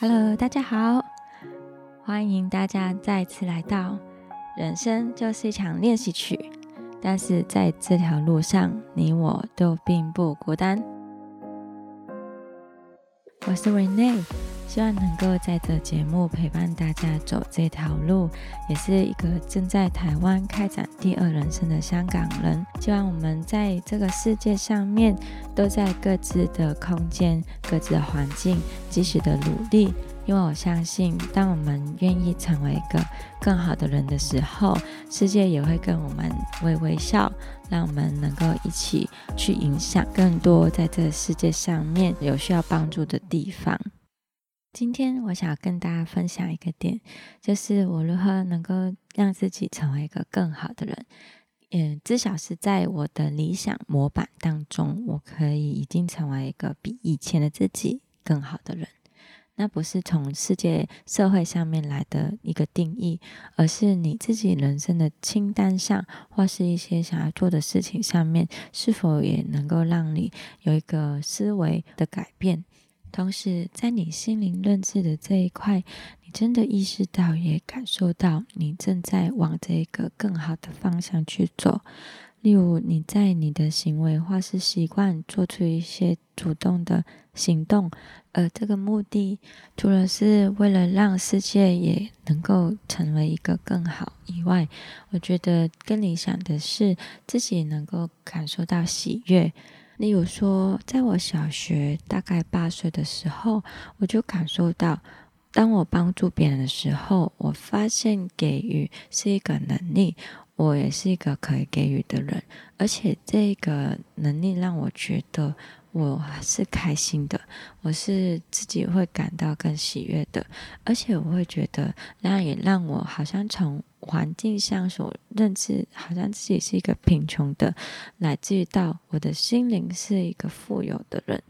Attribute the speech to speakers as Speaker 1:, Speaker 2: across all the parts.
Speaker 1: Hello，大家好，欢迎大家再次来到。人生就是一场练习曲，但是在这条路上，你我都并不孤单。我是 Rene，希望能够在这节目陪伴大家走这条路，也是一个正在台湾开展第二人生的香港人。希望我们在这个世界上面，都在各自的空间、各自的环境，继续的努力。因为我相信，当我们愿意成为一个更好的人的时候，世界也会跟我们微微笑，让我们能够一起去影响更多在这世界上面有需要帮助的地方。今天我想跟大家分享一个点，就是我如何能够让自己成为一个更好的人。嗯，至少是在我的理想模板当中，我可以已经成为一个比以前的自己更好的人。那不是从世界社会上面来的一个定义，而是你自己人生的清单上，或是一些想要做的事情上面，是否也能够让你有一个思维的改变？同时，在你心灵认知的这一块，你真的意识到，也感受到，你正在往这个更好的方向去走。例如，你在你的行为或是习惯做出一些主动的行动，而这个目的除了是为了让世界也能够成为一个更好以外，我觉得更理想的是自己能够感受到喜悦。例如说，在我小学大概八岁的时候，我就感受到，当我帮助别人的时候，我发现给予是一个能力。我也是一个可以给予的人，而且这个能力让我觉得我是开心的，我是自己会感到更喜悦的，而且我会觉得，那也让我好像从环境上所认知，好像自己是一个贫穷的，乃至于到我的心灵是一个富有的人。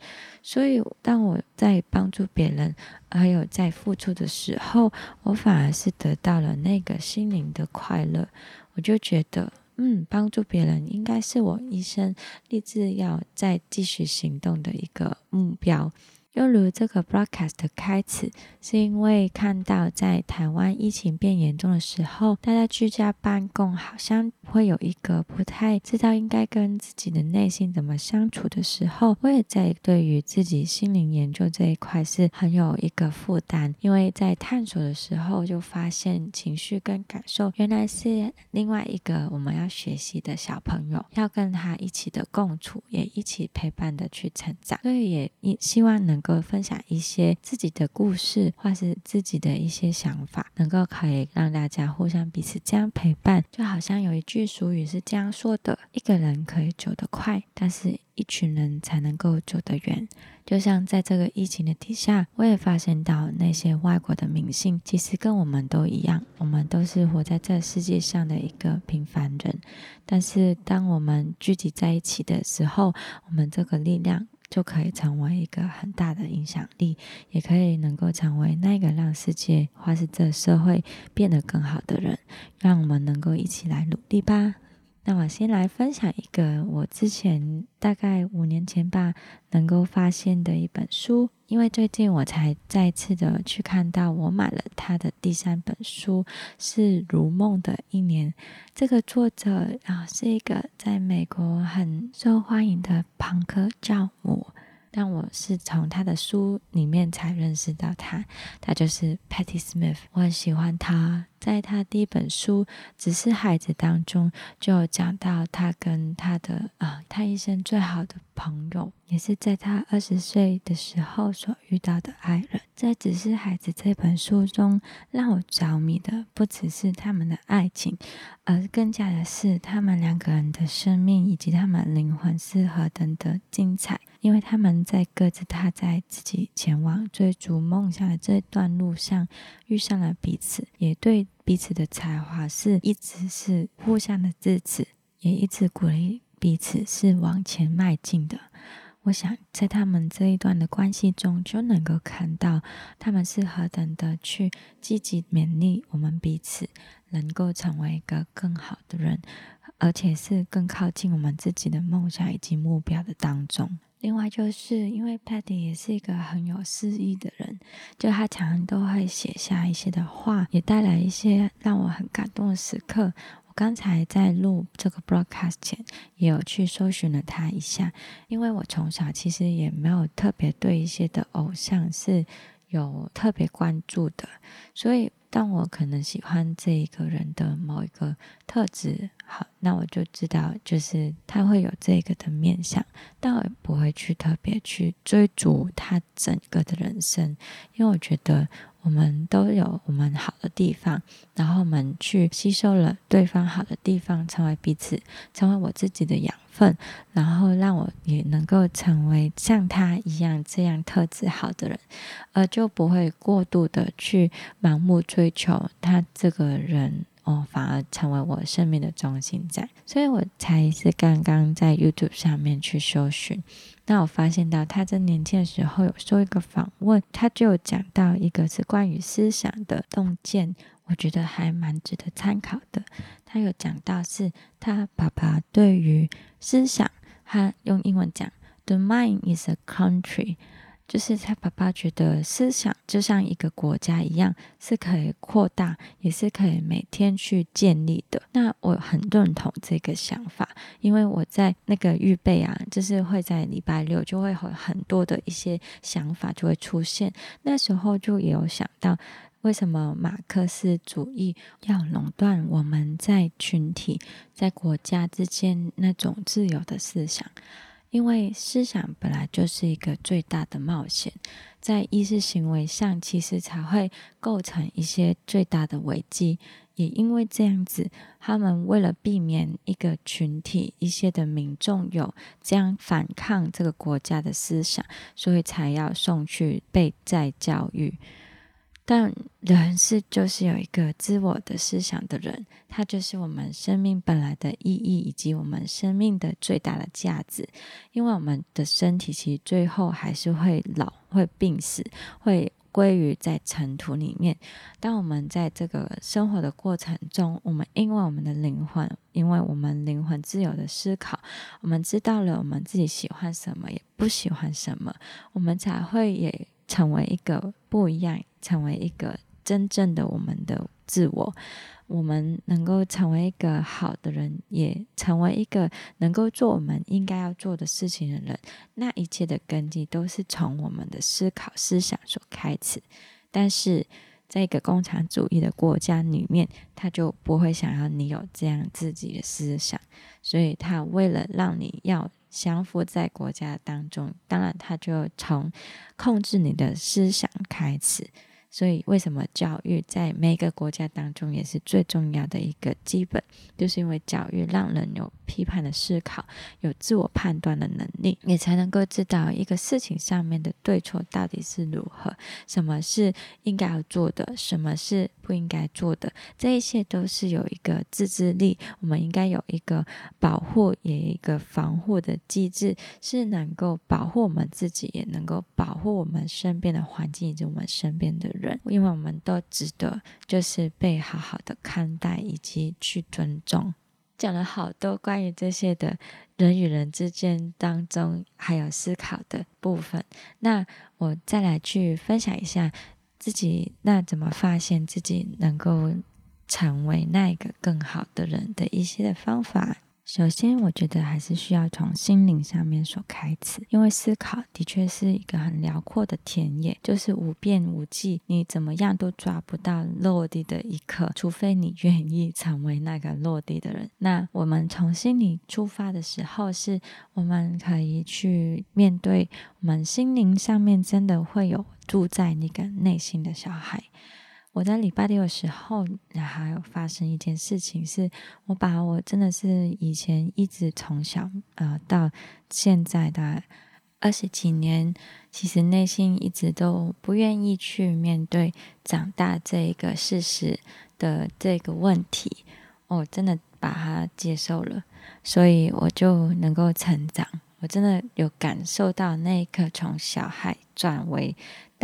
Speaker 1: 所以，当我在帮助别人，还有在付出的时候，我反而是得到了那个心灵的快乐。我就觉得，嗯，帮助别人应该是我一生立志要再继续行动的一个目标。又如这个 broadcast 的开始，是因为看到在台湾疫情变严重的时候，大家居家办公，好像会有一个不太知道应该跟自己的内心怎么相处的时候，我也在对于自己心灵研究这一块是很有一个负担，因为在探索的时候就发现情绪跟感受原来是另外一个我们要学习的小朋友，要跟他一起的共处，也一起陪伴的去成长，所以也希望能。够分享一些自己的故事，或是自己的一些想法，能够可以让大家互相彼此这样陪伴。就好像有一句俗语是这样说的：一个人可以走得快，但是一群人才能够走得远。就像在这个疫情的底下，我也发现到那些外国的明星，其实跟我们都一样，我们都是活在这世界上的一个平凡人。但是当我们聚集在一起的时候，我们这个力量。就可以成为一个很大的影响力，也可以能够成为那个让世界或是这社会变得更好的人，让我们能够一起来努力吧。那我先来分享一个我之前大概五年前吧能够发现的一本书，因为最近我才再次的去看到我买了他的第三本书是《如梦的一年》。这个作者啊是一个在美国很受欢迎的朋克教母。但我是从他的书里面才认识到他，他就是 Patty Smith。我很喜欢他，在他第一本书《只是孩子》当中，就有讲到他跟他的啊，他一生最好的朋友，也是在他二十岁的时候所遇到的爱人。在《只是孩子》这本书中，让我着迷的不只是他们的爱情，而更加的是他们两个人的生命以及他们灵魂是何等的精彩。因为他们在各自踏在自己前往追逐梦想的这段路上遇上了彼此，也对彼此的才华是一直是互相的支持，也一直鼓励彼此是往前迈进的。我想在他们这一段的关系中，就能够看到他们是何等的去积极勉励我们彼此，能够成为一个更好的人，而且是更靠近我们自己的梦想以及目标的当中。另外就是因为 Patty 也是一个很有诗意的人，就他常常都会写下一些的话，也带来一些让我很感动的时刻。我刚才在录这个 broadcast 前，也有去搜寻了他一下，因为我从小其实也没有特别对一些的偶像是有特别关注的，所以。但我可能喜欢这一个人的某一个特质，好，那我就知道，就是他会有这个的面相，但我不会去特别去追逐他整个的人生，因为我觉得。我们都有我们好的地方，然后我们去吸收了对方好的地方，成为彼此，成为我自己的养分，然后让我也能够成为像他一样这样特质好的人，而就不会过度的去盲目追求他这个人。哦，反而成为我生命的中心在，所以我才是刚刚在 YouTube 上面去搜寻，那我发现到他在年轻的时候有说一个访问，他就讲到一个是关于思想的洞见，我觉得还蛮值得参考的。他有讲到是他爸爸对于思想，他用英文讲，The mind is a country。就是他爸爸觉得思想就像一个国家一样，是可以扩大，也是可以每天去建立的。那我很认同这个想法，因为我在那个预备啊，就是会在礼拜六就会有很多的一些想法就会出现。那时候就有想到，为什么马克思主义要垄断我们在群体、在国家之间那种自由的思想？因为思想本来就是一个最大的冒险，在意识行为上，其实才会构成一些最大的危机。也因为这样子，他们为了避免一个群体、一些的民众有这样反抗这个国家的思想，所以才要送去被再教育。但人是就是有一个自我的思想的人，他就是我们生命本来的意义，以及我们生命的最大的价值。因为我们的身体其实最后还是会老，会病死，会归于在尘土里面。当我们在这个生活的过程中，我们因为我们的灵魂，因为我们灵魂自由的思考，我们知道了我们自己喜欢什么，也不喜欢什么，我们才会也。成为一个不一样，成为一个真正的我们的自我，我们能够成为一个好的人，也成为一个能够做我们应该要做的事情的人。那一切的根基都是从我们的思考、思想所开始。但是，在一个共产主义的国家里面，他就不会想要你有这样自己的思想，所以他为了让你要。降服在国家当中，当然他就从控制你的思想开始。所以，为什么教育在每个国家当中也是最重要的一个基本？就是因为教育让人有批判的思考，有自我判断的能力，你才能够知道一个事情上面的对错到底是如何，什么是应该要做的，什么是不应该做的。这一切都是有一个自制力，我们应该有一个保护，也一个防护的机制，是能够保护我们自己，也能够保护我们身边的环境以及我们身边的人。人，因为我们都值得，就是被好好的看待以及去尊重。讲了好多关于这些的人与人之间当中还有思考的部分，那我再来去分享一下自己那怎么发现自己能够成为那个更好的人的一些的方法。首先，我觉得还是需要从心灵上面所开始，因为思考的确是一个很辽阔的田野，就是无边无际，你怎么样都抓不到落地的一刻，除非你愿意成为那个落地的人。那我们从心里出发的时候，是我们可以去面对我们心灵上面真的会有住在那个内心的小孩。我在礼拜六的时候，还有发生一件事情，是我把我真的是以前一直从小呃到现在的二十几年，其实内心一直都不愿意去面对长大这一个事实的这个问题，我真的把它接受了，所以我就能够成长。我真的有感受到那一刻从小孩转为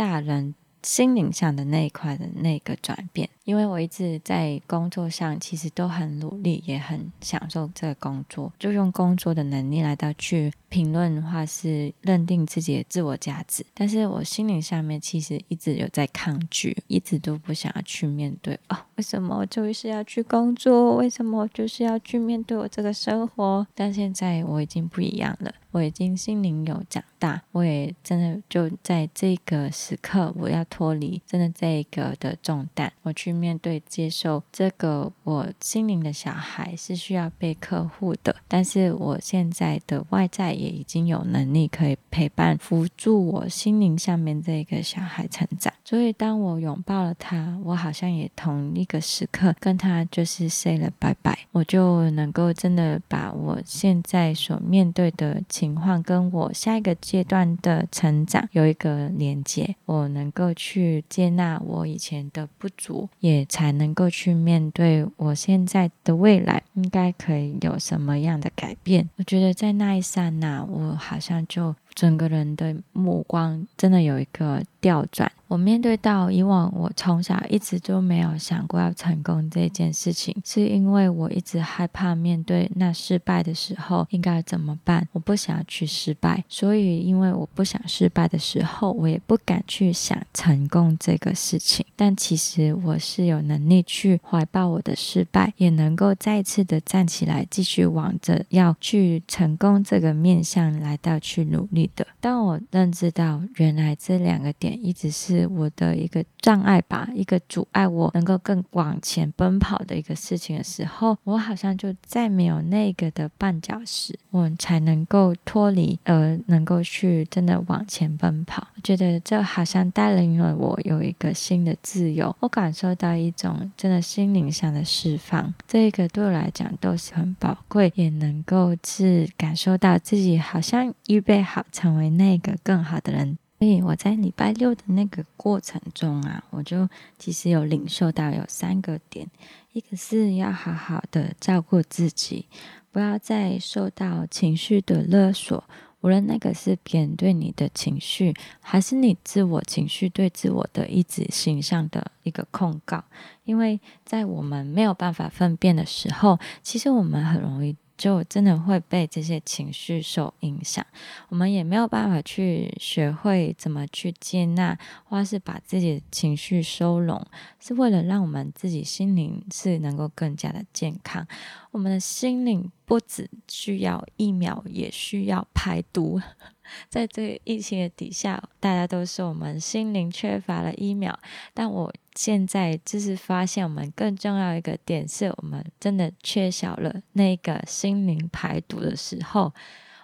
Speaker 1: 大人。心灵上的那一块的那个转变，因为我一直在工作上，其实都很努力，也很享受这个工作，就用工作的能力来到去评论的话，是认定自己的自我价值。但是我心灵上面其实一直有在抗拒，一直都不想要去面对哦，为什么我就是要去工作？为什么我就是要去面对我这个生活？但现在我已经不一样了。我已经心灵有长大，我也真的就在这个时刻，我要脱离真的这个的重担，我去面对、接受这个我心灵的小孩是需要被呵护的。但是我现在的外在也已经有能力可以陪伴、辅助我心灵上面这个小孩成长。所以当我拥抱了他，我好像也同一个时刻跟他就是 say 了拜拜，我就能够真的把我现在所面对的。情况跟我下一个阶段的成长有一个连接，我能够去接纳我以前的不足，也才能够去面对我现在的未来应该可以有什么样的改变。我觉得在那一刹那，我好像就整个人的目光真的有一个调转。我面对到以往，我从小一直都没有想过要成功这件事情，是因为我一直害怕面对那失败的时候应该怎么办。我不想去失败，所以因为我不想失败的时候，我也不敢去想成功这个事情。但其实我是有能力去怀抱我的失败，也能够再次的站起来，继续往着要去成功这个面向来到去努力的。当我认知到原来这两个点一直是。我的一个障碍吧，一个阻碍我能够更往前奔跑的一个事情的时候，我好像就再没有那个的绊脚石，我才能够脱离，而能够去真的往前奔跑。我觉得这好像带领了我有一个新的自由，我感受到一种真的心灵上的释放，这个对我来讲都是很宝贵，也能够是感受到自己好像预备好成为那个更好的人。所以我在礼拜六的那个过程中啊，我就其实有领受到有三个点，一个是要好好的照顾自己，不要再受到情绪的勒索，无论那个是别人对你的情绪，还是你自我情绪对自我的一直形象的一个控告，因为在我们没有办法分辨的时候，其实我们很容易。就真的会被这些情绪受影响，我们也没有办法去学会怎么去接纳，或是把自己的情绪收拢，是为了让我们自己心灵是能够更加的健康。我们的心灵不只需要疫苗，也需要排毒。在这个疫情的底下，大家都说我们心灵缺乏了疫苗，但我现在就是发现，我们更重要一个点是我们真的缺少了那个心灵排毒的时候。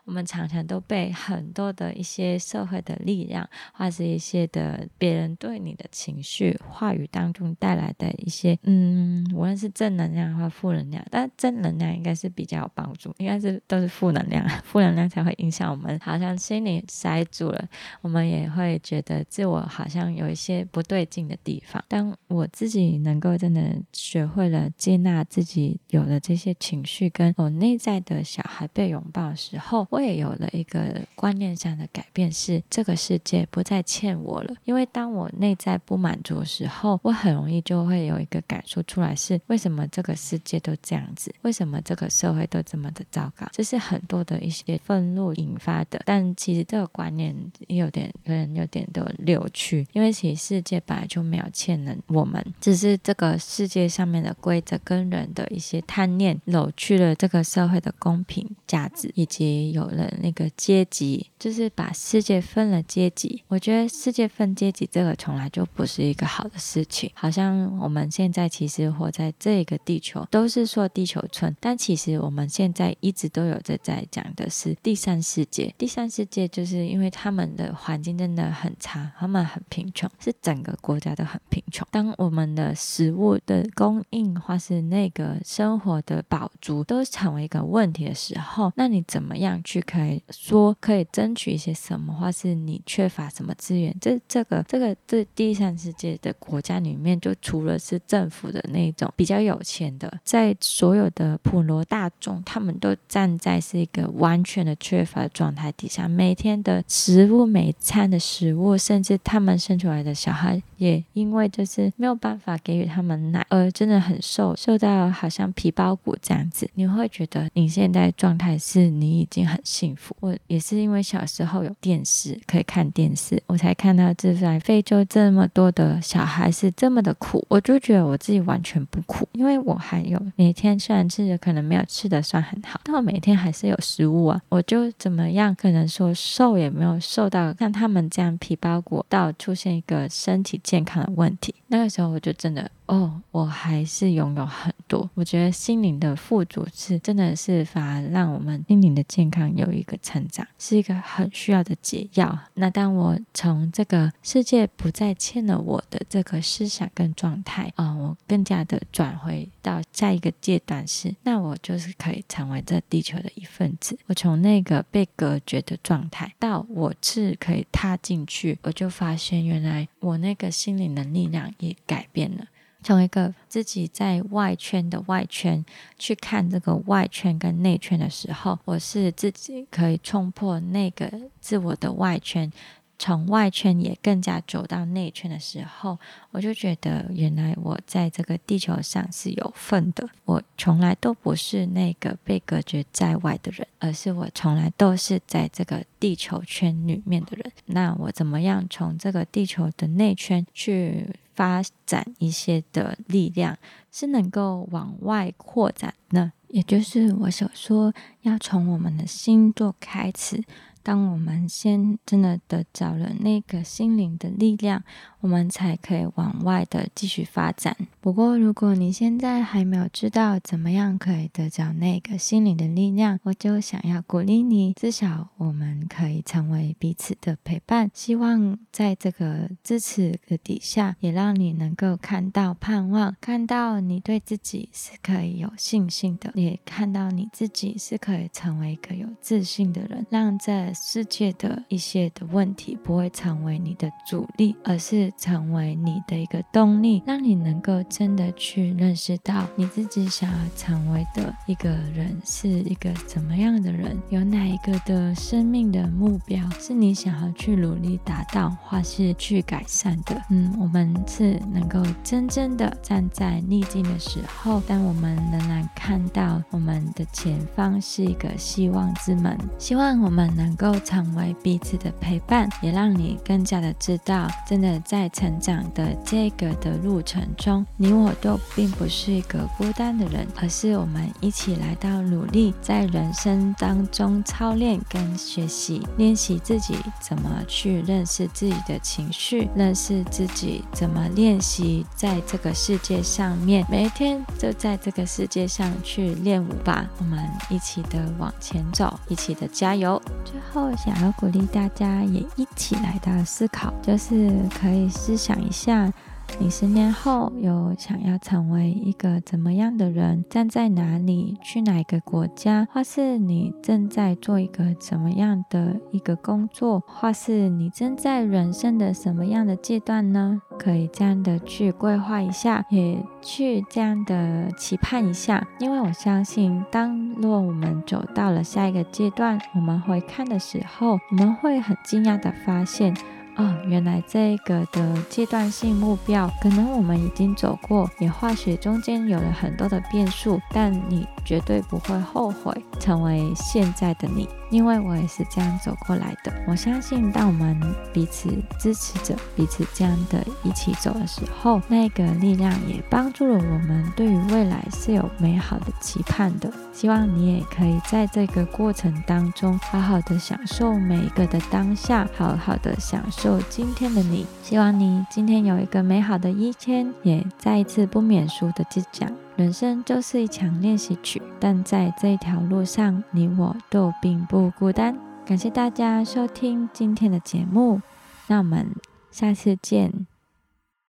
Speaker 1: 我们常常都被很多的一些社会的力量，或是一些的别人对你的情绪话语当中带来的一些，嗯，无论是正能量或负能量，但正能量应该是比较有帮助，应该是都是负能量，负能量才会影响我们，好像心里塞住了，我们也会觉得自我好像有一些不对劲的地方。当我自己能够真的学会了接纳自己有的这些情绪，跟我内在的小孩被拥抱的时候。我也有了一个观念上的改变，是这个世界不再欠我了。因为当我内在不满足的时候，我很容易就会有一个感受出来，是为什么这个世界都这样子？为什么这个社会都这么的糟糕？这是很多的一些愤怒引发的。但其实这个观念有点有点有点的扭曲，因为其实世界本来就没有欠人，我们只是这个世界上面的规则跟人的一些贪念扭曲了这个社会的公平价值，以及有。了那个阶级，就是把世界分了阶级。我觉得世界分阶级这个从来就不是一个好的事情。好像我们现在其实活在这个地球，都是说地球村，但其实我们现在一直都有在在讲的是第三世界。第三世界就是因为他们的环境真的很差，他们很贫穷，是整个国家都很贫穷。当我们的食物的供应或是那个生活的饱足都成为一个问题的时候，那你怎么样？去可以说可以争取一些什么，或是你缺乏什么资源。这这个这个这第三世界的国家里面，就除了是政府的那种比较有钱的，在所有的普罗大众，他们都站在是一个完全的缺乏状态底下，每天的食物、每餐的食物，甚至他们生出来的小孩，也因为就是没有办法给予他们奶，而真的很瘦，瘦到好像皮包骨这样子。你会觉得你现在状态是你已经很幸福。我也是因为小时候有电视可以看电视，我才看到这在非洲这么多的小孩是这么的苦，我就觉得我自己完全不苦，因为我还有每天虽然吃的可能没有吃的算很好，但我每天还是有食物啊。我就怎么样可能说瘦也没有瘦到像他们这样皮包骨到出现一个身体健康的问题。那个时候我就真的。哦，我还是拥有很多。我觉得心灵的富足是真的是反而让我们心灵的健康有一个成长，是一个很需要的解药。那当我从这个世界不再欠了我的这个思想跟状态啊，我更加的转回到下一个阶段是，那我就是可以成为这地球的一份子。我从那个被隔绝的状态到我是可以踏进去，我就发现原来我那个心灵的力量也改变了。从一个自己在外圈的外圈去看这个外圈跟内圈的时候，我是自己可以冲破那个自我的外圈，从外圈也更加走到内圈的时候，我就觉得原来我在这个地球上是有份的。我从来都不是那个被隔绝在外的人，而是我从来都是在这个地球圈里面的人。那我怎么样从这个地球的内圈去？发展一些的力量是能够往外扩展的，也就是我所说，要从我们的星座开始。当我们先真的得着了那个心灵的力量，我们才可以往外的继续发展。不过，如果你现在还没有知道怎么样可以得着那个心灵的力量，我就想要鼓励你，至少我们可以成为彼此的陪伴。希望在这个支持的底下，也让你能够看到盼望，看到你对自己是可以有信心的，也看到你自己是可以成为一个有自信的人，让这。世界的一些的问题不会成为你的阻力，而是成为你的一个动力，让你能够真的去认识到你自己想要成为的一个人是一个怎么样的人，有哪一个的生命的目标是你想要去努力达到或是去改善的。嗯，我们是能够真正的站在逆境的时候，但我们仍然看到我们的前方是一个希望之门，希望我们能够。够成为彼此的陪伴，也让你更加的知道，真的在成长的这个的路程中，你我都并不是一个孤单的人，而是我们一起来到努力，在人生当中操练跟学习，练习自己怎么去认识自己的情绪，认识自己怎么练习在这个世界上面，每一天就在这个世界上去练舞吧。我们一起的往前走，一起的加油。后。想要鼓励大家也一起来到思考，就是可以思想一下。你十年后有想要成为一个怎么样的人？站在哪里？去哪个国家？或是你正在做一个怎么样的一个工作？或是你正在人生的什么样的阶段呢？可以这样的去规划一下，也去这样的期盼一下。因为我相信，当若我们走到了下一个阶段，我们会看的时候，我们会很惊讶的发现。哦，原来这个的阶段性目标，可能我们已经走过，也或许中间有了很多的变数，但你绝对不会后悔成为现在的你。因为我也是这样走过来的，我相信当我们彼此支持着彼此这样的一起走的时候，那个力量也帮助了我们对于未来是有美好的期盼的。希望你也可以在这个过程当中好好的享受每一个的当下，好好的享受今天的你。希望你今天有一个美好的一天，也再一次不免俗的去讲。人生就是一场练习曲，但在这一条路上，你我都并不孤单。感谢大家收听今天的节目，那我们下次见。